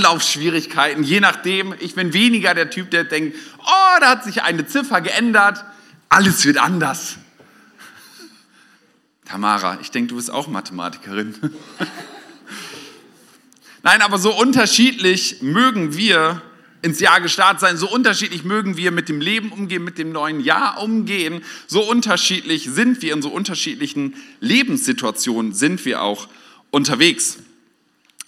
Anlaufschwierigkeiten, je nachdem. Ich bin weniger der Typ, der denkt, oh, da hat sich eine Ziffer geändert, alles wird anders. Tamara, ich denke, du bist auch Mathematikerin. Nein, aber so unterschiedlich mögen wir ins Jahr gestartet sein, so unterschiedlich mögen wir mit dem Leben umgehen, mit dem neuen Jahr umgehen, so unterschiedlich sind wir in so unterschiedlichen Lebenssituationen sind wir auch unterwegs.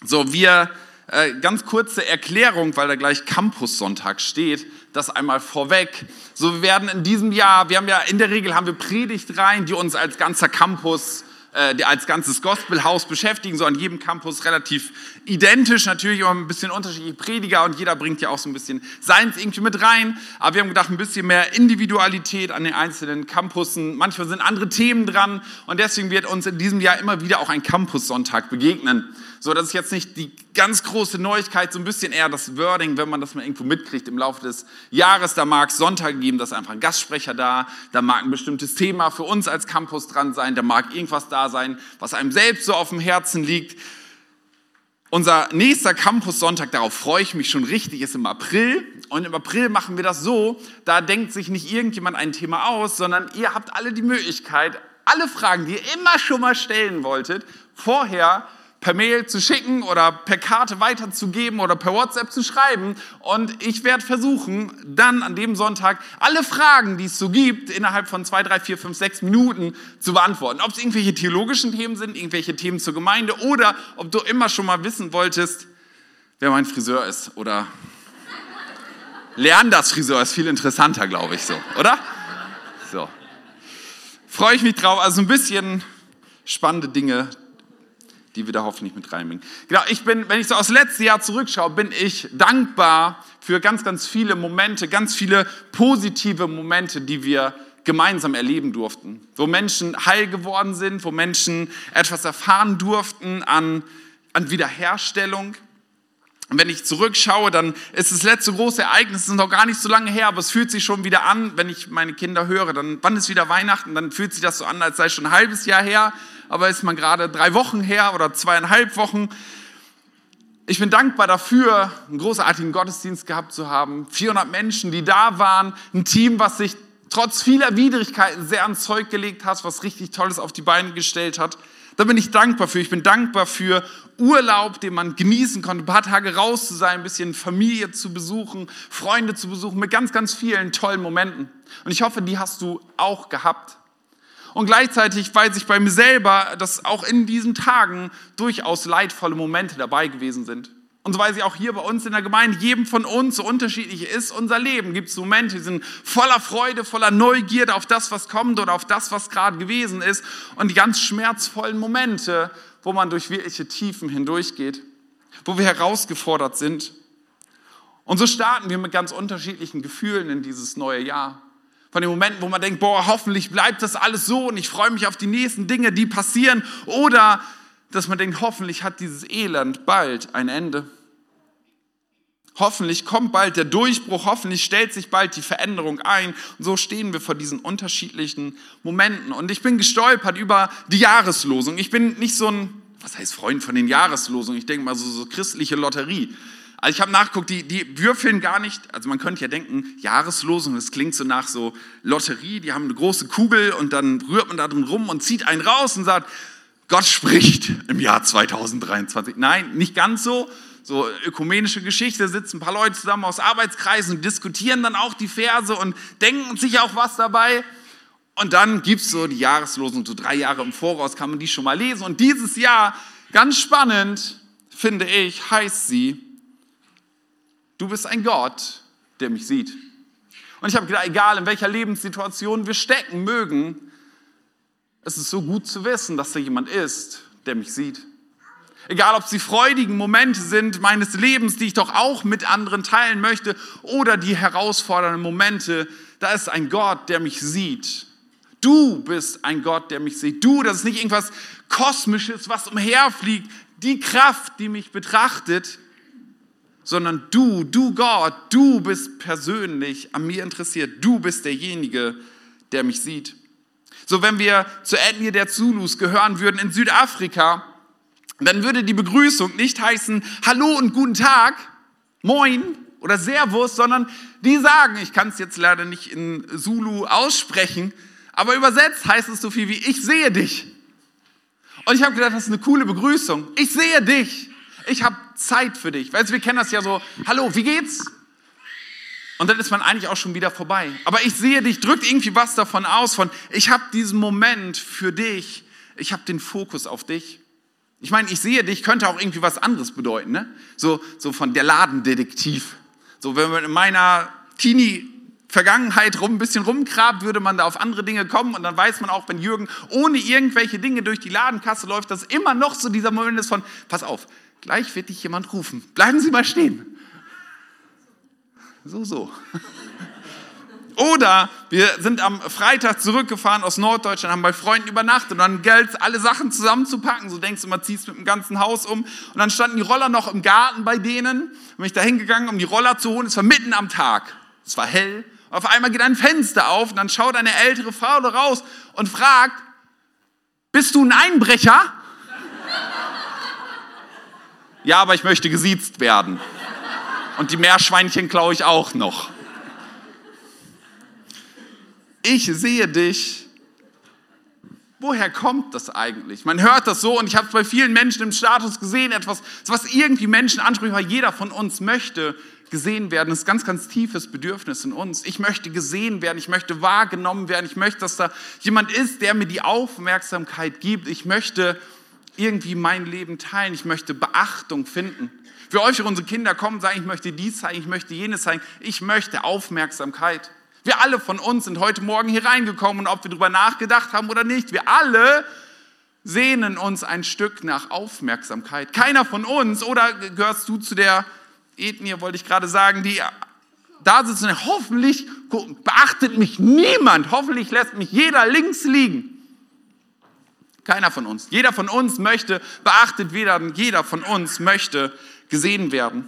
So, wir, äh, ganz kurze Erklärung, weil da gleich Campus-Sonntag steht, das einmal vorweg. So, wir werden in diesem Jahr, wir haben ja in der Regel haben wir Predigtreihen, die uns als ganzer Campus äh, als ganzes Gospelhaus beschäftigen, so an jedem Campus relativ identisch, natürlich auch ein bisschen unterschiedliche Prediger und jeder bringt ja auch so ein bisschen seins irgendwie mit rein. Aber wir haben gedacht, ein bisschen mehr Individualität an den einzelnen Campussen. Manchmal sind andere Themen dran und deswegen wird uns in diesem Jahr immer wieder auch ein Campus-Sonntag begegnen. So, das ist jetzt nicht die ganz große Neuigkeit, so ein bisschen eher das Wording, wenn man das mal irgendwo mitkriegt im Laufe des Jahres. Da mag es Sonntag geben, da ist einfach ein Gastsprecher da, da mag ein bestimmtes Thema für uns als Campus dran sein, da mag irgendwas da sein, was einem selbst so auf dem Herzen liegt. Unser nächster Campus-Sonntag, darauf freue ich mich schon richtig, ist im April. Und im April machen wir das so, da denkt sich nicht irgendjemand ein Thema aus, sondern ihr habt alle die Möglichkeit, alle Fragen, die ihr immer schon mal stellen wolltet, vorher per Mail zu schicken oder per Karte weiterzugeben oder per WhatsApp zu schreiben. Und ich werde versuchen, dann an dem Sonntag alle Fragen, die es so gibt, innerhalb von zwei, drei, vier, fünf, sechs Minuten zu beantworten. Ob es irgendwelche theologischen Themen sind, irgendwelche Themen zur Gemeinde oder ob du immer schon mal wissen wolltest, wer mein Friseur ist oder Leanders Friseur ist viel interessanter, glaube ich so, oder? So. Freue ich mich drauf. Also ein bisschen spannende Dinge die wir da hoffentlich mit reinbringen. Genau, ich bin, wenn ich so aus letztes Jahr zurückschaue, bin ich dankbar für ganz, ganz viele Momente, ganz viele positive Momente, die wir gemeinsam erleben durften, wo Menschen heil geworden sind, wo Menschen etwas erfahren durften an, an Wiederherstellung. Und wenn ich zurückschaue, dann ist das letzte große Ereignis, es noch gar nicht so lange her, aber es fühlt sich schon wieder an, wenn ich meine Kinder höre, dann, wann ist wieder Weihnachten, dann fühlt sich das so an, als sei schon ein halbes Jahr her, aber ist man gerade drei Wochen her oder zweieinhalb Wochen. Ich bin dankbar dafür, einen großartigen Gottesdienst gehabt zu haben. 400 Menschen, die da waren, ein Team, was sich trotz vieler Widrigkeiten sehr ans Zeug gelegt hat, was richtig Tolles auf die Beine gestellt hat. Da bin ich dankbar für. Ich bin dankbar für Urlaub, den man genießen konnte, ein paar Tage raus zu sein, ein bisschen Familie zu besuchen, Freunde zu besuchen, mit ganz, ganz vielen tollen Momenten. Und ich hoffe, die hast du auch gehabt. Und gleichzeitig weiß ich bei mir selber, dass auch in diesen Tagen durchaus leidvolle Momente dabei gewesen sind. Und so weiß ich auch hier bei uns in der Gemeinde, jedem von uns, so unterschiedlich ist unser Leben, gibt es Momente, die sind voller Freude, voller Neugierde auf das, was kommt oder auf das, was gerade gewesen ist. Und die ganz schmerzvollen Momente, wo man durch wirkliche Tiefen hindurchgeht, wo wir herausgefordert sind. Und so starten wir mit ganz unterschiedlichen Gefühlen in dieses neue Jahr. Von den Momenten, wo man denkt, boah, hoffentlich bleibt das alles so und ich freue mich auf die nächsten Dinge, die passieren. Oder dass man denkt, hoffentlich hat dieses Elend bald ein Ende. Hoffentlich kommt bald der Durchbruch, hoffentlich stellt sich bald die Veränderung ein. Und so stehen wir vor diesen unterschiedlichen Momenten. Und ich bin gestolpert über die Jahreslosung. Ich bin nicht so ein, was heißt Freund von den Jahreslosungen? Ich denke mal so, so christliche Lotterie. Also ich habe nachgeguckt, die, die würfeln gar nicht, also man könnte ja denken, Jahreslosung, das klingt so nach so Lotterie, die haben eine große Kugel und dann rührt man da drin rum und zieht einen raus und sagt, Gott spricht im Jahr 2023. Nein, nicht ganz so. So ökumenische Geschichte, sitzen ein paar Leute zusammen aus Arbeitskreisen und diskutieren dann auch die Verse und denken sich auch was dabei. Und dann gibt es so die Jahreslosung, so drei Jahre im Voraus kann man die schon mal lesen. Und dieses Jahr, ganz spannend, finde ich, heißt sie, Du bist ein Gott, der mich sieht. Und ich habe gedacht, egal in welcher Lebenssituation wir stecken mögen, es ist so gut zu wissen, dass da jemand ist, der mich sieht. Egal, ob es die freudigen Momente sind meines Lebens, die ich doch auch mit anderen teilen möchte, oder die herausfordernden Momente, da ist ein Gott, der mich sieht. Du bist ein Gott, der mich sieht. Du, das ist nicht irgendwas Kosmisches, was umherfliegt. Die Kraft, die mich betrachtet, sondern du, du Gott, du bist persönlich an mir interessiert. Du bist derjenige, der mich sieht. So, wenn wir zur Ethnie der Zulus gehören würden in Südafrika, dann würde die Begrüßung nicht heißen Hallo und guten Tag, Moin oder Servus, sondern die sagen, ich kann es jetzt leider nicht in Zulu aussprechen, aber übersetzt heißt es so viel wie Ich sehe dich. Und ich habe gedacht, das ist eine coole Begrüßung. Ich sehe dich. Ich habe Zeit für dich. Weißt du, wir kennen das ja so. Hallo, wie geht's? Und dann ist man eigentlich auch schon wieder vorbei. Aber ich sehe dich, drückt irgendwie was davon aus, von ich habe diesen Moment für dich, ich habe den Fokus auf dich. Ich meine, ich sehe dich, könnte auch irgendwie was anderes bedeuten, ne? So, so von der Ladendetektiv. So, wenn man in meiner Teenie Vergangenheit rum, ein bisschen rumgrabt, würde man da auf andere Dinge kommen und dann weiß man auch, wenn Jürgen ohne irgendwelche Dinge durch die Ladenkasse läuft, dass immer noch so dieser Moment ist von, pass auf, gleich wird dich jemand rufen, bleiben Sie mal stehen. So, so. Oder wir sind am Freitag zurückgefahren aus Norddeutschland, haben bei Freunden übernachtet und dann galt alle Sachen zusammenzupacken. So denkst du, man ziehst mit dem ganzen Haus um. Und dann standen die Roller noch im Garten bei denen. Bin ich da hingegangen, um die Roller zu holen. Es war mitten am Tag. Es war hell. Auf einmal geht ein Fenster auf und dann schaut eine ältere Frau da raus und fragt, bist du ein Einbrecher? ja, aber ich möchte gesiezt werden. Und die Meerschweinchen klaue ich auch noch. Ich sehe dich. Woher kommt das eigentlich? Man hört das so und ich habe es bei vielen Menschen im Status gesehen, etwas, was irgendwie Menschen anspricht, weil jeder von uns möchte gesehen werden. Das ist ein ganz, ganz tiefes Bedürfnis in uns. Ich möchte gesehen werden, ich möchte wahrgenommen werden, ich möchte, dass da jemand ist, der mir die Aufmerksamkeit gibt. Ich möchte irgendwie mein Leben teilen, ich möchte Beachtung finden. Für euch, unsere Kinder kommen, sagen, ich möchte dies zeigen, ich möchte jenes zeigen, ich möchte Aufmerksamkeit. Wir alle von uns sind heute Morgen hier reingekommen und ob wir darüber nachgedacht haben oder nicht, wir alle sehnen uns ein Stück nach Aufmerksamkeit. Keiner von uns, oder gehörst du zu der Ethnie, wollte ich gerade sagen, die da sitzen, hoffentlich beachtet mich niemand, hoffentlich lässt mich jeder links liegen. Keiner von uns. Jeder von uns möchte beachtet werden, jeder von uns möchte gesehen werden.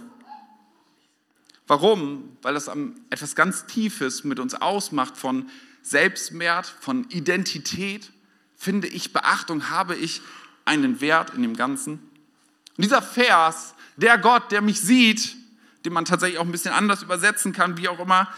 Warum? Weil das etwas ganz Tiefes mit uns ausmacht von Selbstwert, von Identität. Finde ich Beachtung, habe ich einen Wert in dem Ganzen. Und dieser Vers der Gott, der mich sieht, den man tatsächlich auch ein bisschen anders übersetzen kann, wie auch immer,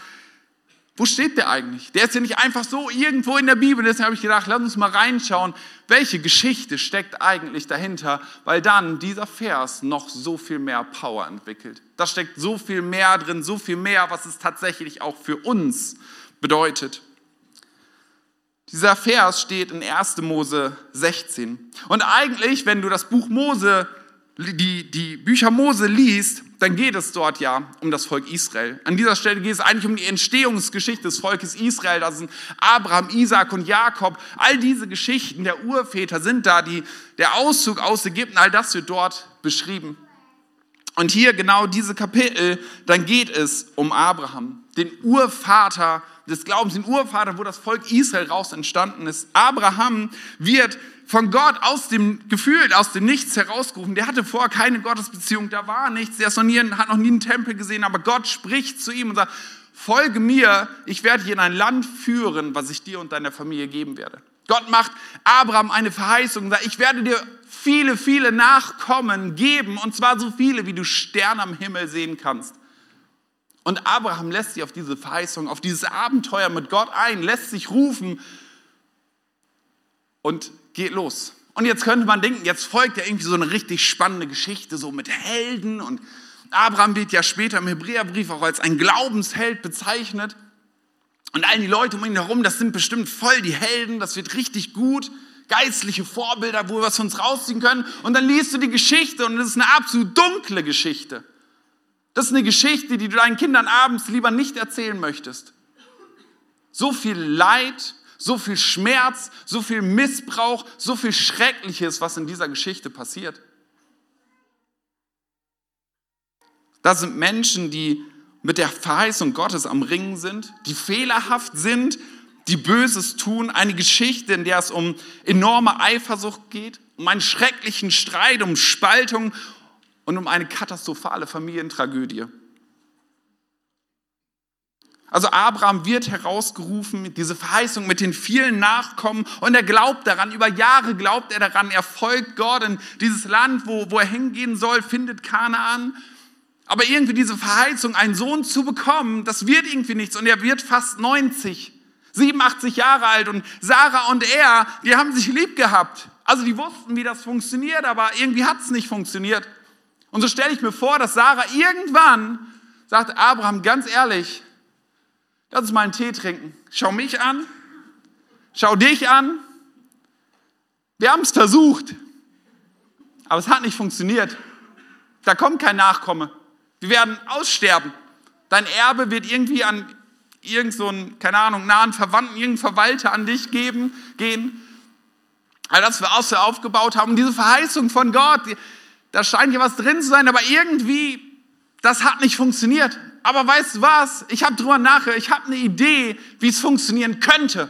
wo steht der eigentlich? Der ist ja nicht einfach so irgendwo in der Bibel. Deswegen habe ich gedacht, lass uns mal reinschauen, welche Geschichte steckt eigentlich dahinter, weil dann dieser Vers noch so viel mehr Power entwickelt. Da steckt so viel mehr drin, so viel mehr, was es tatsächlich auch für uns bedeutet. Dieser Vers steht in 1. Mose 16. Und eigentlich, wenn du das Buch Mose die, die Bücher Mose liest, dann geht es dort ja um das Volk Israel. An dieser Stelle geht es eigentlich um die Entstehungsgeschichte des Volkes Israel. Das sind Abraham, Isaac und Jakob. All diese Geschichten der Urväter sind da, die, der Auszug aus Ägypten, all das wird dort beschrieben. Und hier genau diese Kapitel, dann geht es um Abraham, den Urvater des Glaubens, den Urvater, wo das Volk Israel raus entstanden ist. Abraham wird von Gott aus dem Gefühl, aus dem Nichts herausgerufen. Der hatte vorher keine Gottesbeziehung, da war nichts. Der noch nie, hat noch nie einen Tempel gesehen, aber Gott spricht zu ihm und sagt, folge mir, ich werde dich in ein Land führen, was ich dir und deiner Familie geben werde. Gott macht Abraham eine Verheißung und sagt, ich werde dir viele, viele Nachkommen geben, und zwar so viele, wie du Sterne am Himmel sehen kannst. Und Abraham lässt sich auf diese Verheißung, auf dieses Abenteuer mit Gott ein, lässt sich rufen und geht los. Und jetzt könnte man denken, jetzt folgt ja irgendwie so eine richtig spannende Geschichte, so mit Helden. Und Abraham wird ja später im Hebräerbrief auch als ein Glaubensheld bezeichnet. Und all die Leute um ihn herum, das sind bestimmt voll die Helden, das wird richtig gut. Geistliche Vorbilder, wo wir was uns rausziehen können. Und dann liest du die Geschichte und es ist eine absolut dunkle Geschichte. Das ist eine Geschichte, die du deinen Kindern abends lieber nicht erzählen möchtest. So viel Leid, so viel Schmerz, so viel Missbrauch, so viel Schreckliches, was in dieser Geschichte passiert. Das sind Menschen, die mit der Verheißung Gottes am Ringen sind, die fehlerhaft sind, die Böses tun. Eine Geschichte, in der es um enorme Eifersucht geht, um einen schrecklichen Streit, um Spaltung und um eine katastrophale Familientragödie. Also Abraham wird herausgerufen, diese Verheißung mit den vielen Nachkommen und er glaubt daran, über Jahre glaubt er daran, er folgt Gott in dieses Land, wo, wo er hingehen soll, findet Kanaan. Aber irgendwie diese Verheißung, einen Sohn zu bekommen, das wird irgendwie nichts und er wird fast 90, 87 Jahre alt und Sarah und er, die haben sich lieb gehabt. Also die wussten, wie das funktioniert, aber irgendwie hat es nicht funktioniert. Und so stelle ich mir vor, dass Sarah irgendwann sagt, Abraham, ganz ehrlich, Lass uns mal einen Tee trinken. Schau mich an. Schau dich an. Wir haben es versucht. Aber es hat nicht funktioniert. Da kommt kein Nachkomme. Wir werden aussterben. Dein Erbe wird irgendwie an irgendeinen, so keine Ahnung, nahen Verwandten, irgendeinen Verwalter an dich geben, gehen. All das wir auch aufgebaut haben. Diese Verheißung von Gott, da scheint hier was drin zu sein, aber irgendwie, das hat nicht funktioniert aber weißt du was? Ich habe drüber nachgedacht, ich habe eine Idee, wie es funktionieren könnte.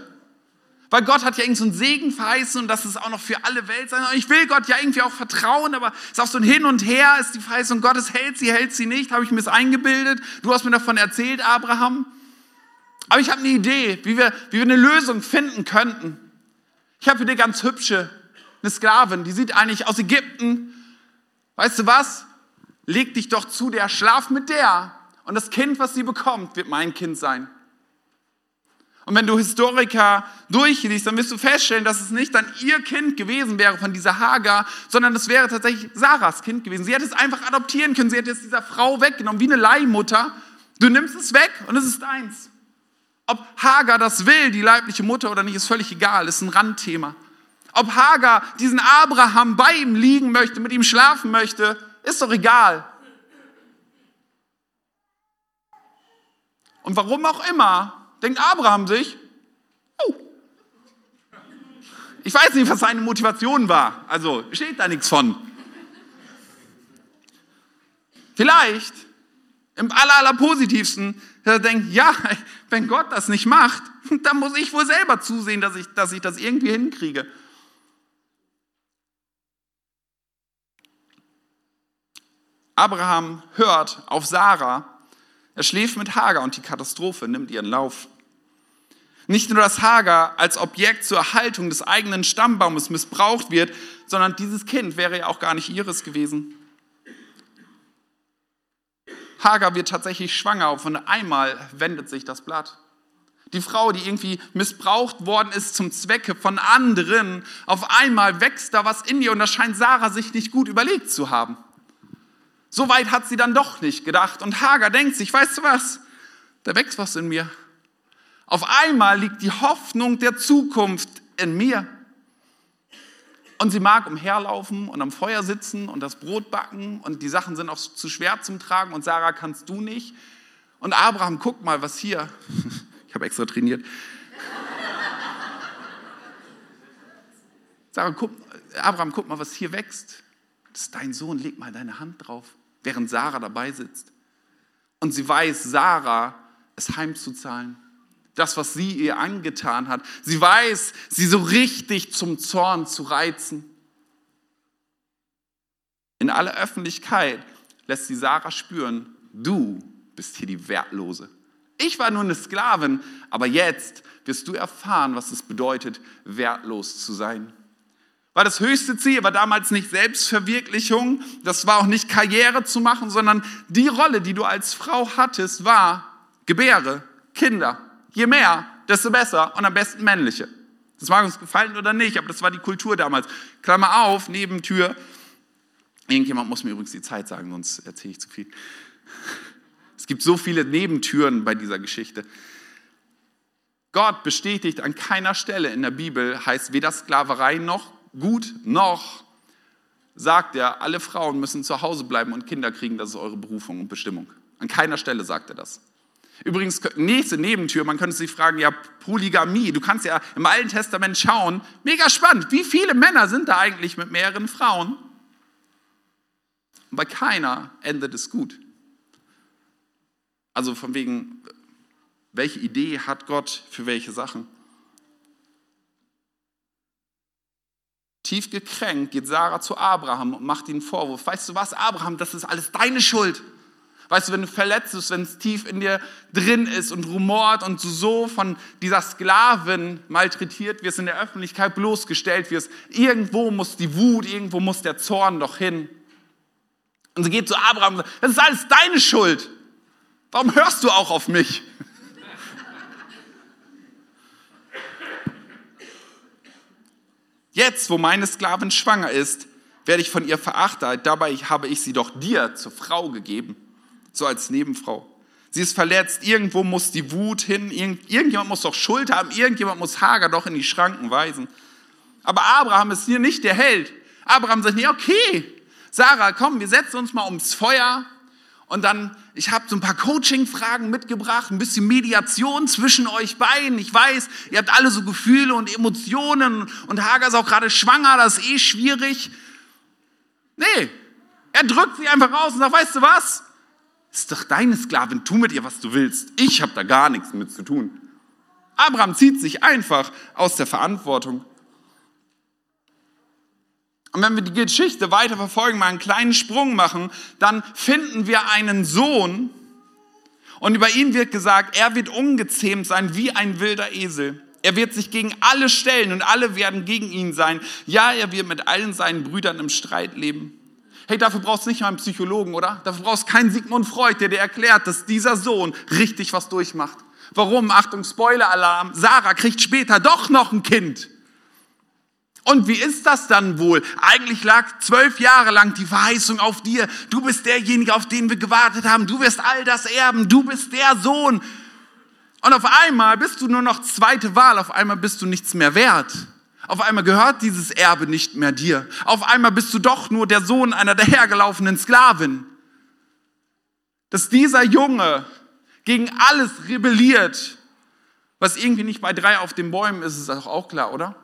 Weil Gott hat ja irgendwie so einen Segen verheißen und das ist auch noch für alle Welt sein. Und ich will Gott ja irgendwie auch vertrauen, aber es ist auch so ein Hin und Her, ist die Verheißung Gottes, hält sie, hält sie nicht, habe ich mir es eingebildet. Du hast mir davon erzählt, Abraham. Aber ich habe eine Idee, wie wir, wie wir eine Lösung finden könnten. Ich habe für eine ganz hübsche, eine Sklavin, die sieht eigentlich aus Ägypten. Weißt du was? Leg dich doch zu der, schlaf mit der. Und das Kind, was sie bekommt, wird mein Kind sein. Und wenn du Historiker durchliest, dann wirst du feststellen, dass es nicht dann ihr Kind gewesen wäre von dieser Hagar, sondern es wäre tatsächlich Sarahs Kind gewesen. Sie hätte es einfach adoptieren können. Sie hätte es dieser Frau weggenommen, wie eine Leihmutter. Du nimmst es weg und es ist deins. Ob Hagar das will, die leibliche Mutter oder nicht, ist völlig egal, ist ein Randthema. Ob Hagar diesen Abraham bei ihm liegen möchte, mit ihm schlafen möchte, ist doch egal. Und warum auch immer, denkt Abraham sich, oh, ich weiß nicht, was seine Motivation war. Also steht da nichts von. Vielleicht im aller, aller positivsten, er denkt, ja, wenn Gott das nicht macht, dann muss ich wohl selber zusehen, dass ich, dass ich das irgendwie hinkriege. Abraham hört auf Sarah er schläft mit Hagar und die Katastrophe nimmt ihren Lauf. Nicht nur, dass Hagar als Objekt zur Erhaltung des eigenen Stammbaumes missbraucht wird, sondern dieses Kind wäre ja auch gar nicht ihres gewesen. Hagar wird tatsächlich schwanger und von einmal wendet sich das Blatt. Die Frau, die irgendwie missbraucht worden ist zum Zwecke von anderen, auf einmal wächst da was in ihr und das scheint Sarah sich nicht gut überlegt zu haben. So weit hat sie dann doch nicht gedacht. Und Hagar denkt sich, weißt du was? Da wächst was in mir. Auf einmal liegt die Hoffnung der Zukunft in mir. Und sie mag umherlaufen und am Feuer sitzen und das Brot backen und die Sachen sind auch zu schwer zum Tragen und Sarah kannst du nicht. Und Abraham, guck mal, was hier. Ich habe extra trainiert. Sarah, guck, Abraham, guck mal, was hier wächst. Das ist dein Sohn, leg mal deine Hand drauf während Sarah dabei sitzt. Und sie weiß, Sarah es heimzuzahlen. Das, was sie ihr angetan hat. Sie weiß, sie so richtig zum Zorn zu reizen. In aller Öffentlichkeit lässt sie Sarah spüren, du bist hier die Wertlose. Ich war nur eine Sklavin, aber jetzt wirst du erfahren, was es bedeutet, wertlos zu sein. Weil das höchste Ziel war damals nicht Selbstverwirklichung, das war auch nicht Karriere zu machen, sondern die Rolle, die du als Frau hattest, war Gebäre, Kinder. Je mehr, desto besser und am besten männliche. Das mag uns gefallen oder nicht, aber das war die Kultur damals. Klammer auf, Nebentür. Irgendjemand muss mir übrigens die Zeit sagen, sonst erzähle ich zu viel. Es gibt so viele Nebentüren bei dieser Geschichte. Gott bestätigt an keiner Stelle in der Bibel, heißt weder Sklaverei noch gut noch sagt er, alle Frauen müssen zu Hause bleiben und Kinder kriegen, das ist eure Berufung und Bestimmung. An keiner Stelle sagt er das. Übrigens, nächste Nebentür, man könnte sich fragen, ja, Polygamie, du kannst ja im Alten Testament schauen, mega spannend, wie viele Männer sind da eigentlich mit mehreren Frauen? Und bei keiner endet es gut. Also von wegen, welche Idee hat Gott für welche Sachen? Tief gekränkt geht Sarah zu Abraham und macht ihm Vorwurf. Weißt du was, Abraham, das ist alles deine Schuld. Weißt du, wenn du verletzt bist, wenn es tief in dir drin ist und rumort und du so von dieser Sklavin malträtiert wirst, in der Öffentlichkeit bloßgestellt wirst, irgendwo muss die Wut, irgendwo muss der Zorn doch hin. Und sie geht zu Abraham und sagt, das ist alles deine Schuld. Warum hörst du auch auf mich? Jetzt, wo meine Sklavin schwanger ist, werde ich von ihr verachtet. Dabei habe ich sie doch dir zur Frau gegeben, so als Nebenfrau. Sie ist verletzt, irgendwo muss die Wut hin, irgendjemand muss doch Schuld haben, irgendjemand muss Hager doch in die Schranken weisen. Aber Abraham ist hier nicht der Held. Abraham sagt, nee, okay, Sarah, komm, wir setzen uns mal ums Feuer und dann, ich habe so ein paar Coaching-Fragen mitgebracht, ein bisschen Mediation zwischen euch beiden. Ich weiß, ihr habt alle so Gefühle und Emotionen und Hager ist auch gerade schwanger, das ist eh schwierig. Nee, er drückt sie einfach raus und sagt, weißt du was? Ist doch deine Sklavin, tu mit ihr, was du willst. Ich habe da gar nichts mit zu tun. Abraham zieht sich einfach aus der Verantwortung. Und wenn wir die Geschichte weiter verfolgen, mal einen kleinen Sprung machen, dann finden wir einen Sohn und über ihn wird gesagt, er wird ungezähmt sein wie ein wilder Esel. Er wird sich gegen alle stellen und alle werden gegen ihn sein. Ja, er wird mit allen seinen Brüdern im Streit leben. Hey, dafür brauchst du nicht mal einen Psychologen, oder? Dafür brauchst du keinen Sigmund Freud, der dir erklärt, dass dieser Sohn richtig was durchmacht. Warum? Achtung, Spoiler-Alarm. Sarah kriegt später doch noch ein Kind. Und wie ist das dann wohl? Eigentlich lag zwölf Jahre lang die Verheißung auf dir. Du bist derjenige, auf den wir gewartet haben. Du wirst all das erben. Du bist der Sohn. Und auf einmal bist du nur noch zweite Wahl. Auf einmal bist du nichts mehr wert. Auf einmal gehört dieses Erbe nicht mehr dir. Auf einmal bist du doch nur der Sohn einer dahergelaufenen Sklavin. Dass dieser Junge gegen alles rebelliert, was irgendwie nicht bei drei auf den Bäumen ist, ist auch klar, oder?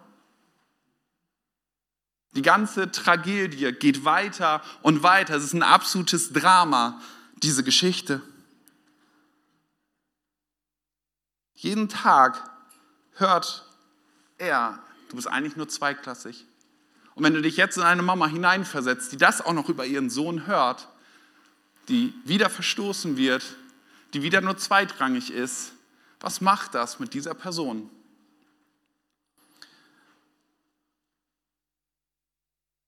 Die ganze Tragödie geht weiter und weiter. Es ist ein absolutes Drama, diese Geschichte. Jeden Tag hört er, du bist eigentlich nur zweiklassig. Und wenn du dich jetzt in eine Mama hineinversetzt, die das auch noch über ihren Sohn hört, die wieder verstoßen wird, die wieder nur zweitrangig ist, was macht das mit dieser Person?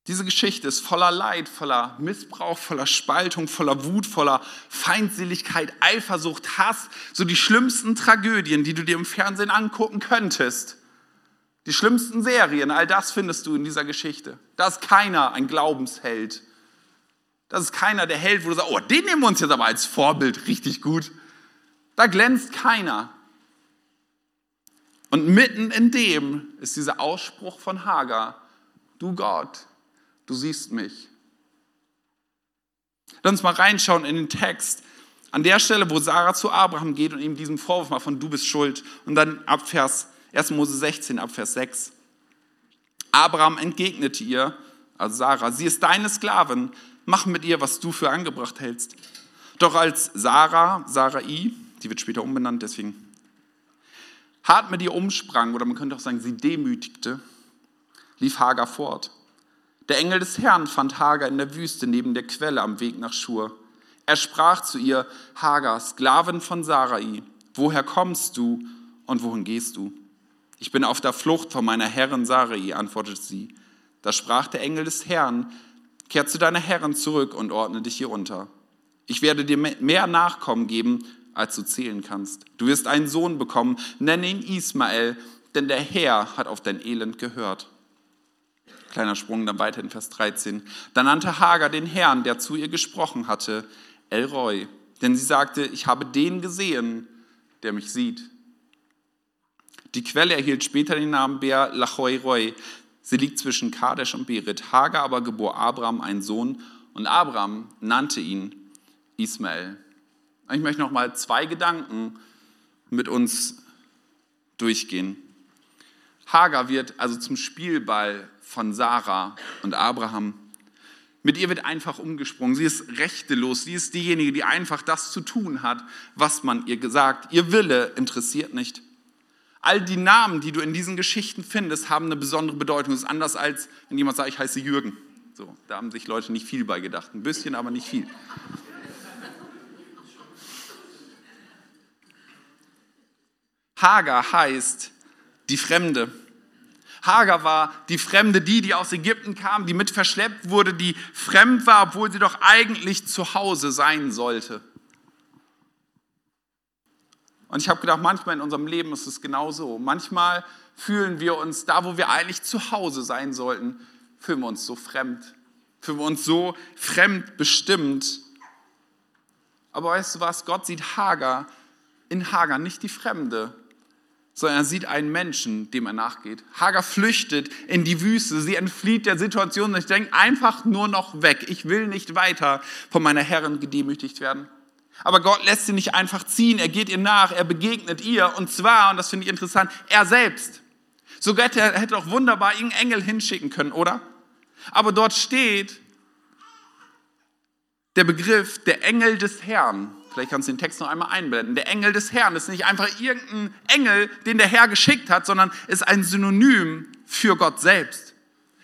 Diese Geschichte ist voller Leid, voller Missbrauch, voller Spaltung, voller Wut, voller Feindseligkeit, Eifersucht, Hass, so die schlimmsten Tragödien, die du dir im Fernsehen angucken könntest. Die schlimmsten Serien, all das findest du in dieser Geschichte. Da ist keiner ein Glaubensheld. Das ist keiner der Held, wo du sagst, oh, den nehmen wir uns jetzt aber als Vorbild richtig gut. Da glänzt keiner. Und mitten in dem ist dieser Ausspruch von Hagar, du Gott, du siehst mich. Lass uns mal reinschauen in den Text. An der Stelle, wo Sarah zu Abraham geht und ihm diesen Vorwurf macht von du bist schuld. Und dann ab Vers 1. Mose 16, ab Vers 6. Abraham entgegnete ihr, also Sarah, sie ist deine Sklavin, mach mit ihr, was du für angebracht hältst. Doch als Sarah, Sarai, die wird später umbenannt, deswegen hart mit ihr umsprang, oder man könnte auch sagen, sie demütigte, lief Hagar fort. Der Engel des Herrn fand Hagar in der Wüste neben der Quelle am Weg nach Schur. Er sprach zu ihr, Hagar, Sklavin von Sarai, woher kommst du und wohin gehst du? Ich bin auf der Flucht von meiner Herrin Sarai, antwortete sie. Da sprach der Engel des Herrn, kehr zu deiner Herrin zurück und ordne dich hier unter. Ich werde dir mehr Nachkommen geben, als du zählen kannst. Du wirst einen Sohn bekommen, nenne ihn Ismael, denn der Herr hat auf dein Elend gehört. Kleiner Sprung dann weiter in Vers 13. Da nannte Hagar den Herrn, der zu ihr gesprochen hatte, Elroy. Denn sie sagte, ich habe den gesehen, der mich sieht. Die Quelle erhielt später den Namen Ber Lachoi Roy. Sie liegt zwischen Kadesh und Berit. Hagar aber gebor Abraham einen Sohn und Abraham nannte ihn Ismael. Ich möchte noch mal zwei Gedanken mit uns durchgehen. Hagar wird also zum Spielball von Sarah und Abraham. Mit ihr wird einfach umgesprungen. Sie ist rechtelos. Sie ist diejenige, die einfach das zu tun hat, was man ihr gesagt. Ihr Wille interessiert nicht. All die Namen, die du in diesen Geschichten findest, haben eine besondere Bedeutung. Das ist anders als, wenn jemand sagt, ich heiße Jürgen. So, da haben sich Leute nicht viel bei gedacht. Ein bisschen, aber nicht viel. Hagar heißt die Fremde. Hagar war die Fremde, die, die aus Ägypten kam, die mit verschleppt wurde, die fremd war, obwohl sie doch eigentlich zu Hause sein sollte. Und ich habe gedacht, manchmal in unserem Leben ist es genauso. Manchmal fühlen wir uns da, wo wir eigentlich zu Hause sein sollten, fühlen wir uns so fremd, fühlen wir uns so fremd bestimmt. Aber weißt du was? Gott sieht Hagar in Hagar nicht die Fremde, sondern er sieht einen Menschen, dem er nachgeht. Hagar flüchtet in die Wüste, sie entflieht der Situation und ich denke einfach nur noch weg. Ich will nicht weiter von meiner Herrin gedemütigt werden. Aber Gott lässt sie nicht einfach ziehen, er geht ihr nach, er begegnet ihr und zwar, und das finde ich interessant, er selbst. Sogar hätte er hätte auch wunderbar irgendeinen Engel hinschicken können, oder? Aber dort steht der Begriff der Engel des Herrn. Vielleicht kannst du den Text noch einmal einblenden. Der Engel des Herrn ist nicht einfach irgendein Engel, den der Herr geschickt hat, sondern ist ein Synonym für Gott selbst.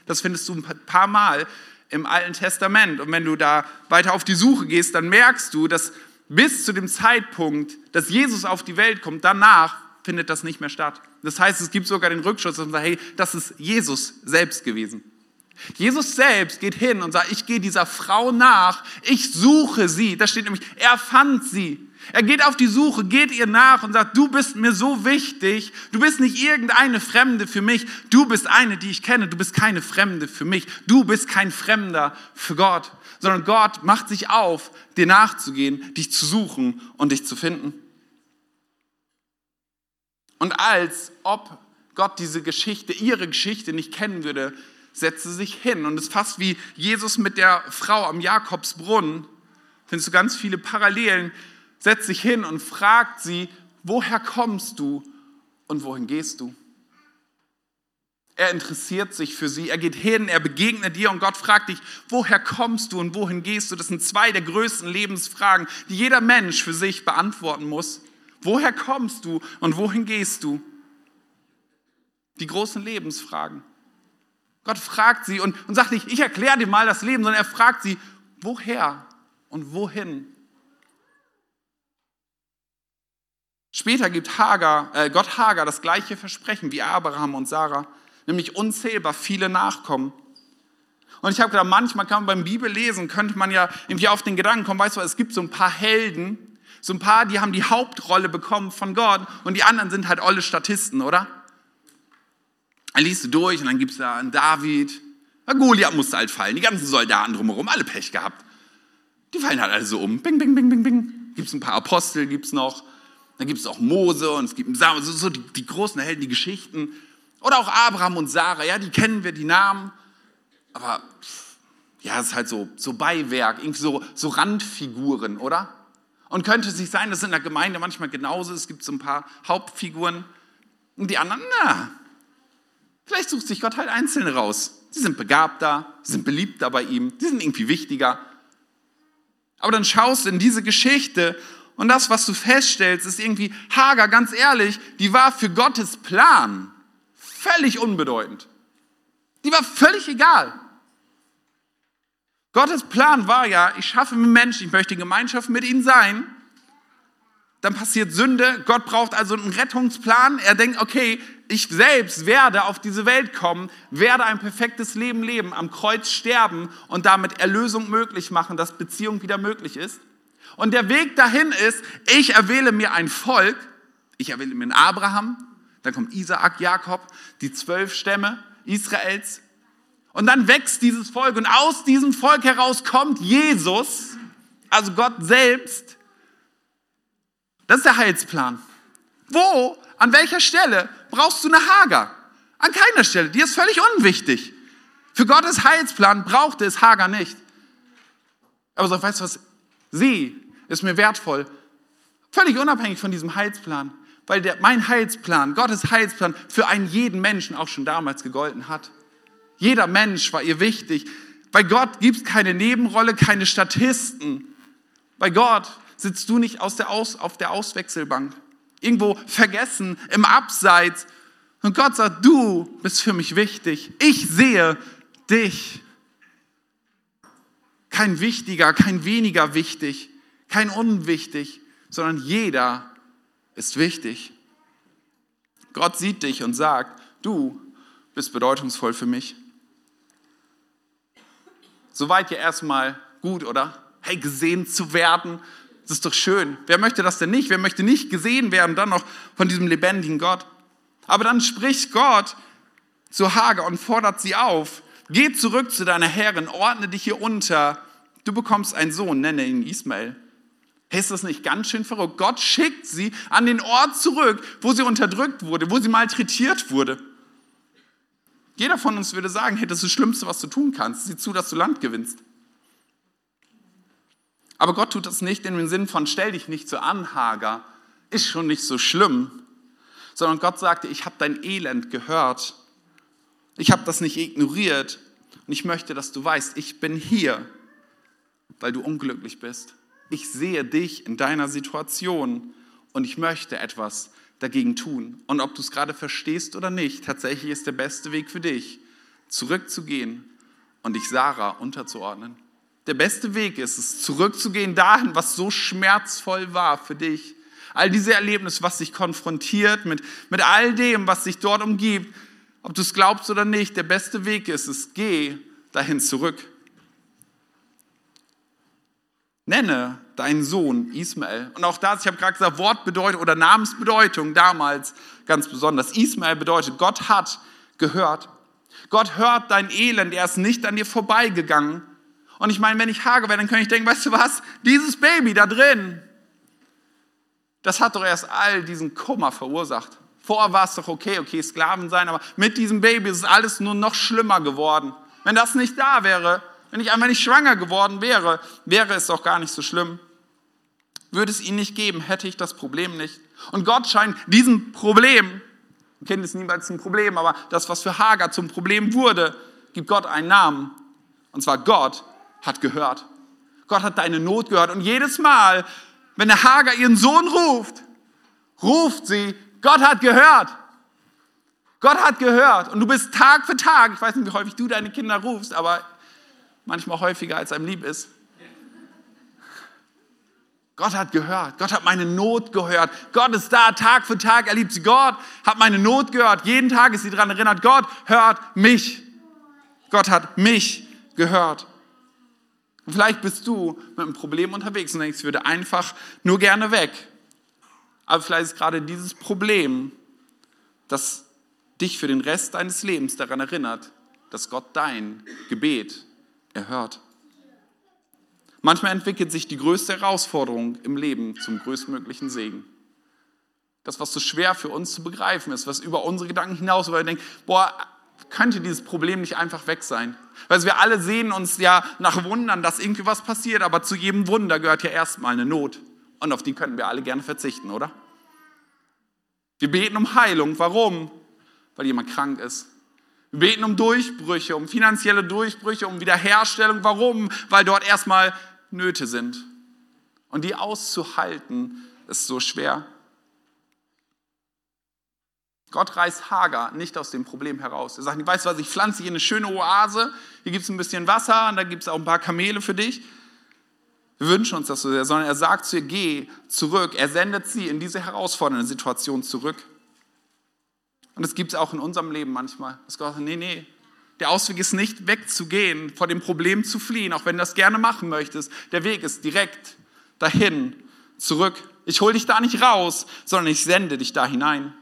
Das findest du ein paar Mal im Alten Testament. Und wenn du da weiter auf die Suche gehst, dann merkst du, dass bis zu dem Zeitpunkt, dass Jesus auf die Welt kommt, danach findet das nicht mehr statt. Das heißt, es gibt sogar den Rückschluss und sagt, hey, das ist Jesus selbst gewesen. Jesus selbst geht hin und sagt, ich gehe dieser Frau nach, ich suche sie. Da steht nämlich, er fand sie. Er geht auf die Suche, geht ihr nach und sagt, du bist mir so wichtig, du bist nicht irgendeine Fremde für mich, du bist eine, die ich kenne, du bist keine Fremde für mich, du bist kein Fremder für Gott, sondern Gott macht sich auf, dir nachzugehen, dich zu suchen und dich zu finden. Und als ob Gott diese Geschichte, ihre Geschichte nicht kennen würde, setzt sie sich hin. Und es ist fast wie Jesus mit der Frau am Jakobsbrunnen. Findest du ganz viele Parallelen. Setzt sich hin und fragt sie, woher kommst du und wohin gehst du? Er interessiert sich für sie. Er geht hin, er begegnet dir und Gott fragt dich, woher kommst du und wohin gehst du? Das sind zwei der größten Lebensfragen, die jeder Mensch für sich beantworten muss. Woher kommst du und wohin gehst du? Die großen Lebensfragen. Gott fragt sie und, und sagt nicht, ich erkläre dir mal das Leben, sondern er fragt sie, woher und wohin? Später gibt Hagar, äh, Gott Hagar das gleiche Versprechen wie Abraham und Sarah, nämlich unzählbar viele Nachkommen. Und ich habe gedacht, manchmal kann man beim Bibellesen, könnte man ja irgendwie auf den Gedanken kommen, weißt du, es gibt so ein paar Helden, so ein paar, die haben die Hauptrolle bekommen von Gott und die anderen sind halt alle Statisten, oder? Dann liest du durch und dann gibt es da einen David. Goliath musste halt fallen, die ganzen Soldaten drumherum, alle Pech gehabt. Die fallen halt alle so um. Bing, bing, bing, bing, bing. Gibt es ein paar Apostel, gibt es noch. Dann gibt es auch Mose und es gibt so, so die, die, großen Helden, die Geschichten. Oder auch Abraham und Sarah, ja, die kennen wir, die Namen. Aber ja, es ist halt so, so Beiwerk, irgendwie so, so Randfiguren, oder? Und könnte es nicht sein, dass in der Gemeinde manchmal genauso ist, es gibt so ein paar Hauptfiguren und die anderen, na, vielleicht sucht sich Gott halt Einzelne raus. Sie sind begabter, sind beliebter bei ihm, die sind irgendwie wichtiger. Aber dann schaust du in diese Geschichte und das, was du feststellst, ist irgendwie, Hager, ganz ehrlich, die war für Gottes Plan völlig unbedeutend. Die war völlig egal. Gottes Plan war ja, ich schaffe mir Menschen, ich möchte in Gemeinschaft mit ihnen sein. Dann passiert Sünde. Gott braucht also einen Rettungsplan. Er denkt, okay, ich selbst werde auf diese Welt kommen, werde ein perfektes Leben leben, am Kreuz sterben und damit Erlösung möglich machen, dass Beziehung wieder möglich ist. Und der Weg dahin ist, ich erwähle mir ein Volk, ich erwähle mir einen Abraham, dann kommt Isaak, Jakob, die zwölf Stämme Israels, und dann wächst dieses Volk und aus diesem Volk heraus kommt Jesus, also Gott selbst. Das ist der Heilsplan. Wo, an welcher Stelle brauchst du eine Hager? An keiner Stelle. Die ist völlig unwichtig. Für Gottes Heilsplan brauchte es Hager nicht. Aber so, weißt du was? Sie ist mir wertvoll. Völlig unabhängig von diesem Heilsplan. Weil der, mein Heilsplan, Gottes Heilsplan für einen jeden Menschen auch schon damals gegolten hat. Jeder Mensch war ihr wichtig. Bei Gott gibt es keine Nebenrolle, keine Statisten. Bei Gott sitzt du nicht aus der aus, auf der Auswechselbank, irgendwo vergessen, im Abseits. Und Gott sagt, du bist für mich wichtig. Ich sehe dich. Kein wichtiger, kein weniger wichtig, kein unwichtig, sondern jeder ist wichtig. Gott sieht dich und sagt, du bist bedeutungsvoll für mich. Soweit ja erstmal gut, oder? Hey, gesehen zu werden, das ist doch schön. Wer möchte das denn nicht? Wer möchte nicht gesehen werden, dann noch von diesem lebendigen Gott? Aber dann spricht Gott zu Hagar und fordert sie auf. Geh zurück zu deiner Herrin, ordne dich hier unter. Du bekommst einen Sohn, nenne ihn Ismael. Ist das nicht ganz schön verrückt? Gott schickt sie an den Ort zurück, wo sie unterdrückt wurde, wo sie malträtiert wurde. Jeder von uns würde sagen, hey, das ist das Schlimmste, was du tun kannst. Sieh zu, dass du Land gewinnst. Aber Gott tut das nicht in dem Sinn von, stell dich nicht so an, Hager, ist schon nicht so schlimm, sondern Gott sagte, ich habe dein Elend gehört, ich habe das nicht ignoriert und ich möchte, dass du weißt, ich bin hier, weil du unglücklich bist. Ich sehe dich in deiner Situation und ich möchte etwas dagegen tun. Und ob du es gerade verstehst oder nicht, tatsächlich ist der beste Weg für dich, zurückzugehen und dich Sarah unterzuordnen. Der beste Weg ist es, zurückzugehen dahin, was so schmerzvoll war für dich. All diese Erlebnisse, was dich konfrontiert mit, mit all dem, was dich dort umgibt, ob du es glaubst oder nicht, der beste Weg ist es, geh dahin zurück. Nenne deinen Sohn Ismael. Und auch das, ich habe gerade gesagt, Wortbedeutung oder Namensbedeutung damals ganz besonders. Ismael bedeutet, Gott hat gehört. Gott hört dein Elend, er ist nicht an dir vorbeigegangen. Und ich meine, wenn ich Hager wäre, dann könnte ich denken, weißt du was, dieses Baby da drin, das hat doch erst all diesen Kummer verursacht. Vorher war es doch okay, okay, Sklaven sein, aber mit diesem Baby ist es alles nur noch schlimmer geworden. Wenn das nicht da wäre, wenn ich einfach nicht schwanger geworden wäre, wäre es doch gar nicht so schlimm. Würde es ihn nicht geben, hätte ich das Problem nicht. Und Gott scheint diesem Problem, Kind ist niemals ein Problem, aber das, was für Hagar zum Problem wurde, gibt Gott einen Namen. Und zwar Gott hat gehört. Gott hat deine Not gehört. Und jedes Mal, wenn der Hagar ihren Sohn ruft, ruft sie, Gott hat gehört. Gott hat gehört. Und du bist Tag für Tag, ich weiß nicht, wie häufig du deine Kinder rufst, aber manchmal häufiger als einem lieb ist. Gott hat gehört. Gott hat meine Not gehört. Gott ist da Tag für Tag. Er liebt sie. Gott hat meine Not gehört. Jeden Tag ist sie daran erinnert. Gott hört mich. Gott hat mich gehört. Vielleicht bist du mit einem Problem unterwegs und denkst, ich würde einfach nur gerne weg. Aber vielleicht ist gerade dieses Problem, das dich für den Rest deines Lebens daran erinnert, dass Gott dein Gebet erhört. Manchmal entwickelt sich die größte Herausforderung im Leben zum größtmöglichen Segen. Das, was so schwer für uns zu begreifen ist, was über unsere Gedanken hinaus, weil wir denken, boah, könnte dieses Problem nicht einfach weg sein? Weil wir alle sehen uns ja nach Wundern, dass irgendwie was passiert, aber zu jedem Wunder gehört ja erstmal eine Not. Und auf die könnten wir alle gerne verzichten, oder? Wir beten um Heilung. Warum? Weil jemand krank ist. Wir beten um Durchbrüche, um finanzielle Durchbrüche, um Wiederherstellung. Warum? Weil dort erstmal Nöte sind. Und die auszuhalten ist so schwer. Gott reißt Hagar nicht aus dem Problem heraus. Er sagt, weißt du was, ich pflanze hier eine schöne Oase, hier gibt es ein bisschen Wasser und da gibt es auch ein paar Kamele für dich. Wir wünschen uns das so sehr, sondern er sagt zu ihr, geh zurück. Er sendet sie in diese herausfordernde Situation zurück. Und das gibt es auch in unserem Leben manchmal. Dass Gott sagt, nee, nee, der Ausweg ist nicht wegzugehen, vor dem Problem zu fliehen, auch wenn du das gerne machen möchtest. Der Weg ist direkt dahin, zurück. Ich hole dich da nicht raus, sondern ich sende dich da hinein.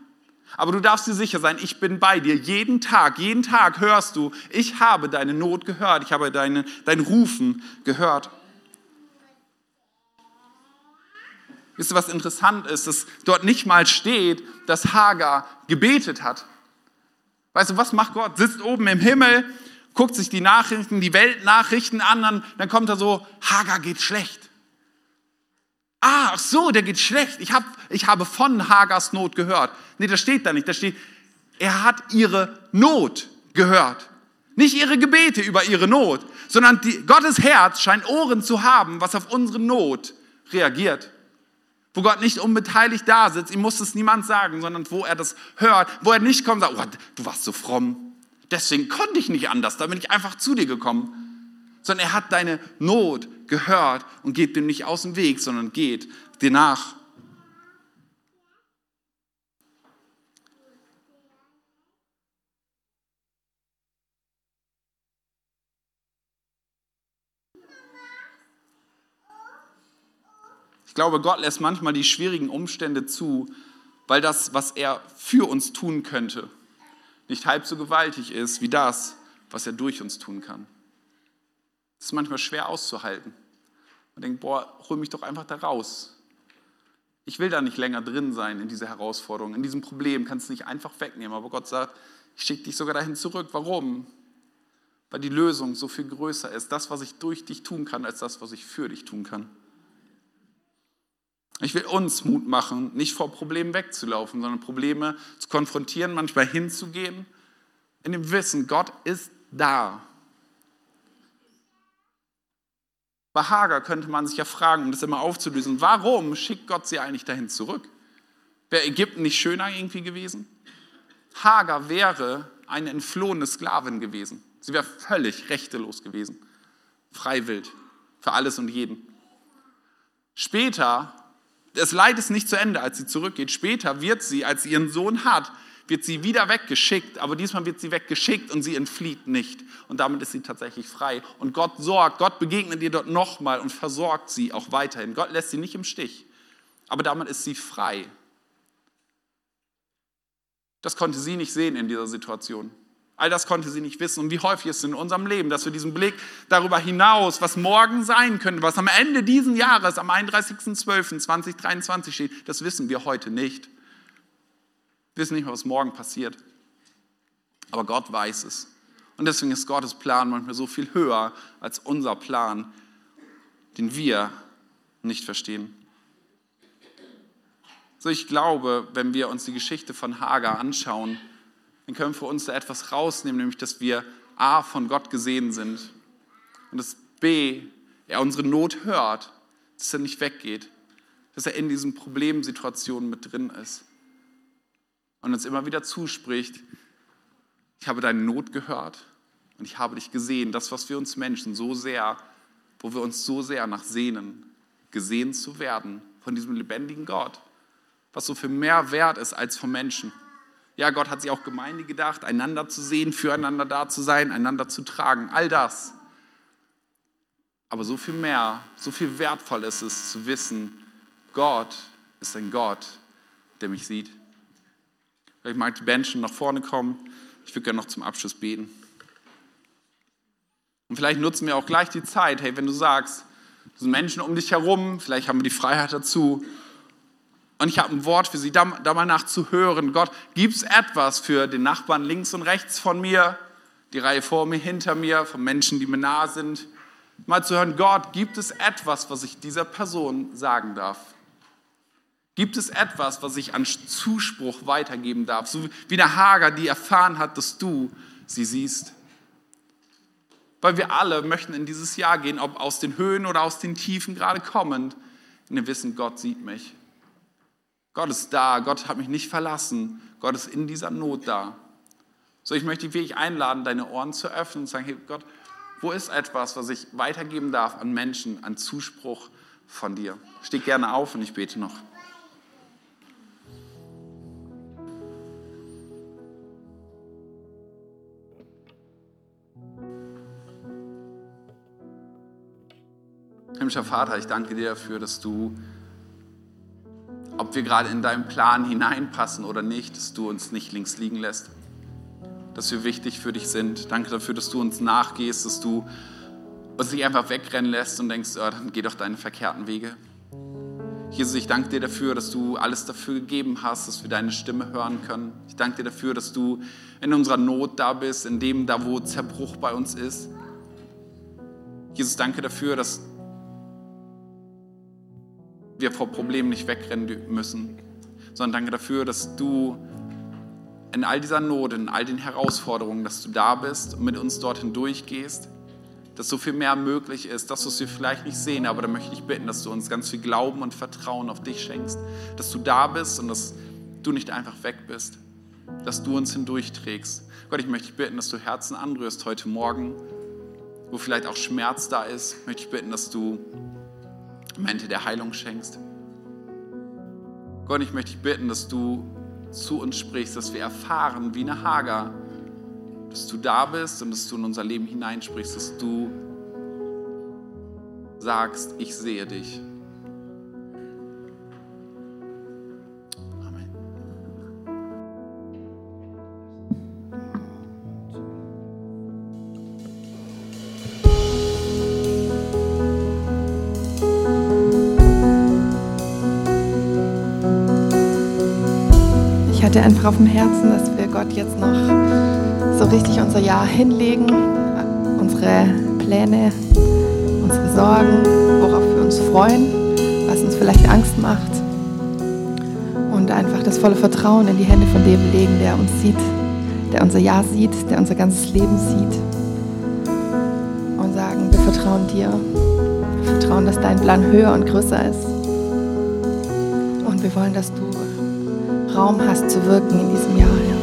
Aber du darfst dir sicher sein, ich bin bei dir. Jeden Tag, jeden Tag hörst du, ich habe deine Not gehört, ich habe deine, dein Rufen gehört. Wisst ihr, was interessant ist, dass dort nicht mal steht, dass Hagar gebetet hat. Weißt du, was macht Gott? Sitzt oben im Himmel, guckt sich die Nachrichten, die Weltnachrichten an, dann, kommt er so, Hagar geht schlecht. Ah, ach so, der geht schlecht. Ich, hab, ich habe von Hagars Not gehört. Nee, das steht da nicht. Da steht, er hat ihre Not gehört. Nicht ihre Gebete über ihre Not, sondern die, Gottes Herz scheint Ohren zu haben, was auf unsere Not reagiert wo Gott nicht unbeteiligt da sitzt, ihm muss es niemand sagen, sondern wo er das hört, wo er nicht kommt und sagt, oh, du warst so fromm, deswegen konnte ich nicht anders, da bin ich einfach zu dir gekommen sondern er hat deine Not gehört und geht dem nicht aus dem Weg, sondern geht dir nach. Ich glaube, Gott lässt manchmal die schwierigen Umstände zu, weil das, was er für uns tun könnte, nicht halb so gewaltig ist wie das, was er durch uns tun kann. Das ist manchmal schwer auszuhalten. Man denkt, boah, hol mich doch einfach da raus. Ich will da nicht länger drin sein in dieser Herausforderung, in diesem Problem, kannst du nicht einfach wegnehmen. Aber Gott sagt, ich schicke dich sogar dahin zurück. Warum? Weil die Lösung so viel größer ist, das, was ich durch dich tun kann, als das, was ich für dich tun kann. Ich will uns Mut machen, nicht vor Problemen wegzulaufen, sondern Probleme zu konfrontieren, manchmal hinzugehen, in dem Wissen, Gott ist da. Bei Hager könnte man sich ja fragen, um das immer aufzulösen, warum schickt Gott sie eigentlich dahin zurück? Wäre Ägypten nicht schöner irgendwie gewesen? Hager wäre eine entflohene Sklavin gewesen. Sie wäre völlig rechtelos gewesen. Freiwild. Für alles und jeden. Später das Leid ist nicht zu Ende, als sie zurückgeht. Später wird sie, als sie ihren Sohn hat, wird sie wieder weggeschickt, aber diesmal wird sie weggeschickt und sie entflieht nicht. Und damit ist sie tatsächlich frei. Und Gott sorgt, Gott begegnet ihr dort nochmal und versorgt sie auch weiterhin. Gott lässt sie nicht im Stich, aber damit ist sie frei. Das konnte sie nicht sehen in dieser Situation. All das konnte sie nicht wissen. Und wie häufig ist es in unserem Leben, dass wir diesen Blick darüber hinaus, was morgen sein könnte, was am Ende dieses Jahres, am 31.12.2023 steht, das wissen wir heute nicht. Wir wissen nicht mehr, was morgen passiert. Aber Gott weiß es. Und deswegen ist Gottes Plan manchmal so viel höher als unser Plan, den wir nicht verstehen. So, ich glaube, wenn wir uns die Geschichte von Hagar anschauen, dann können wir für uns da etwas rausnehmen, nämlich dass wir A, von Gott gesehen sind und dass B, er unsere Not hört, dass er nicht weggeht, dass er in diesen Problemsituationen mit drin ist und uns immer wieder zuspricht, ich habe deine Not gehört und ich habe dich gesehen, das, was wir uns Menschen so sehr, wo wir uns so sehr nach sehnen, gesehen zu werden von diesem lebendigen Gott, was so viel mehr wert ist als vom Menschen. Ja, Gott hat sich auch Gemeinde gedacht, einander zu sehen, füreinander da zu sein, einander zu tragen, all das. Aber so viel mehr, so viel wertvoll ist es zu wissen, Gott ist ein Gott, der mich sieht. Ich mag die Band schon nach vorne kommen. Ich würde gerne noch zum Abschluss beten. Und vielleicht nutzen wir auch gleich die Zeit, hey, wenn du sagst, es sind Menschen um dich herum, vielleicht haben wir die Freiheit dazu, und ich habe ein Wort für Sie, da, da mal nachzuhören. Gott, gibt es etwas für den Nachbarn links und rechts von mir, die Reihe vor mir, hinter mir, von Menschen, die mir nah sind? Mal zu hören, Gott, gibt es etwas, was ich dieser Person sagen darf? Gibt es etwas, was ich an Zuspruch weitergeben darf? So wie der Hager, die erfahren hat, dass du sie siehst. Weil wir alle möchten in dieses Jahr gehen, ob aus den Höhen oder aus den Tiefen gerade kommend, in dem Wissen, Gott sieht mich. Gott ist da, Gott hat mich nicht verlassen, Gott ist in dieser Not da. So, ich möchte dich wirklich einladen, deine Ohren zu öffnen und zu sagen, hey Gott, wo ist etwas, was ich weitergeben darf an Menschen, an Zuspruch von dir? Steh gerne auf und ich bete noch. Himmlischer Vater, ich danke dir dafür, dass du ob wir gerade in deinen Plan hineinpassen oder nicht, dass du uns nicht links liegen lässt, dass wir wichtig für dich sind. Danke dafür, dass du uns nachgehst, dass du uns nicht einfach wegrennen lässt und denkst, oh, dann geh doch deine verkehrten Wege. Jesus, ich danke dir dafür, dass du alles dafür gegeben hast, dass wir deine Stimme hören können. Ich danke dir dafür, dass du in unserer Not da bist, in dem, da wo Zerbruch bei uns ist. Jesus, danke dafür, dass wir vor Problemen nicht wegrennen müssen, sondern danke dafür, dass du in all dieser Not, in all den Herausforderungen, dass du da bist und mit uns dorthin durchgehst, dass so viel mehr möglich ist, das, was wir vielleicht nicht sehen, aber da möchte ich bitten, dass du uns ganz viel Glauben und Vertrauen auf dich schenkst, dass du da bist und dass du nicht einfach weg bist, dass du uns hindurchträgst. Gott, ich möchte dich bitten, dass du Herzen anrührst heute Morgen, wo vielleicht auch Schmerz da ist, möchte ich bitten, dass du Momente der Heilung schenkst. Gott, ich möchte dich bitten, dass du zu uns sprichst, dass wir erfahren, wie eine Hager, dass du da bist und dass du in unser Leben hineinsprichst, dass du sagst, ich sehe dich. Einfach auf dem Herzen, dass wir Gott jetzt noch so richtig unser Jahr hinlegen, unsere Pläne, unsere Sorgen, worauf wir uns freuen, was uns vielleicht Angst macht. Und einfach das volle Vertrauen in die Hände von dem legen, der uns sieht, der unser Jahr sieht, der unser ganzes Leben sieht. Und sagen, wir vertrauen dir, wir vertrauen, dass dein Plan höher und größer ist. Und wir wollen, dass du Raum hast zu wirken in diesem Jahr. Ja.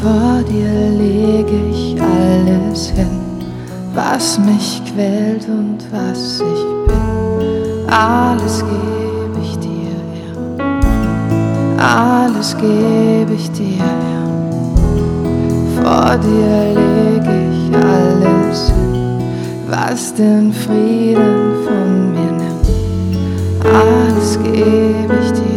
Vor dir lege ich alles hin, was mich quält und was ich bin. Alles gebe ich dir, Herr. Alles gebe ich dir, Herr. Vor dir lege ich was den Frieden von mir nimmt. Alles gebe ich dir.